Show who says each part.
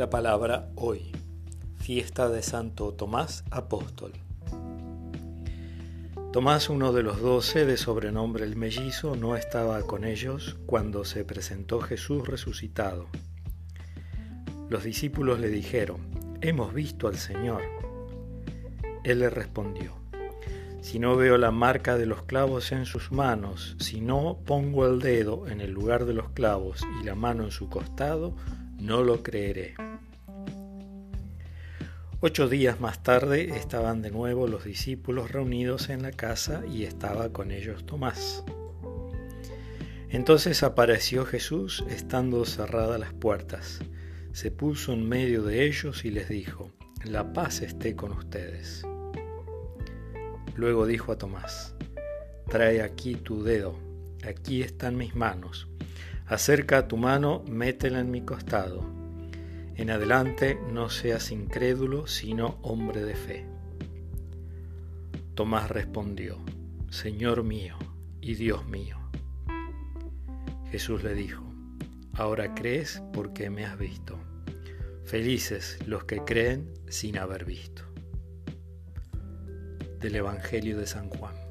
Speaker 1: La palabra hoy, fiesta de Santo Tomás Apóstol. Tomás, uno de los doce, de sobrenombre el mellizo, no estaba con ellos cuando se presentó Jesús resucitado. Los discípulos le dijeron, Hemos visto al Señor. Él le respondió, si no veo la marca de los clavos en sus manos, si no pongo el dedo en el lugar de los clavos y la mano en su costado, no lo creeré. Ocho días más tarde estaban de nuevo los discípulos reunidos en la casa y estaba con ellos Tomás. Entonces apareció Jesús estando cerradas las puertas. Se puso en medio de ellos y les dijo, La paz esté con ustedes. Luego dijo a Tomás, Trae aquí tu dedo, aquí están mis manos. Acerca tu mano, métela en mi costado. En adelante no seas incrédulo, sino hombre de fe. Tomás respondió, Señor mío y Dios mío. Jesús le dijo, Ahora crees porque me has visto. Felices los que creen sin haber visto del Evangelio de San Juan.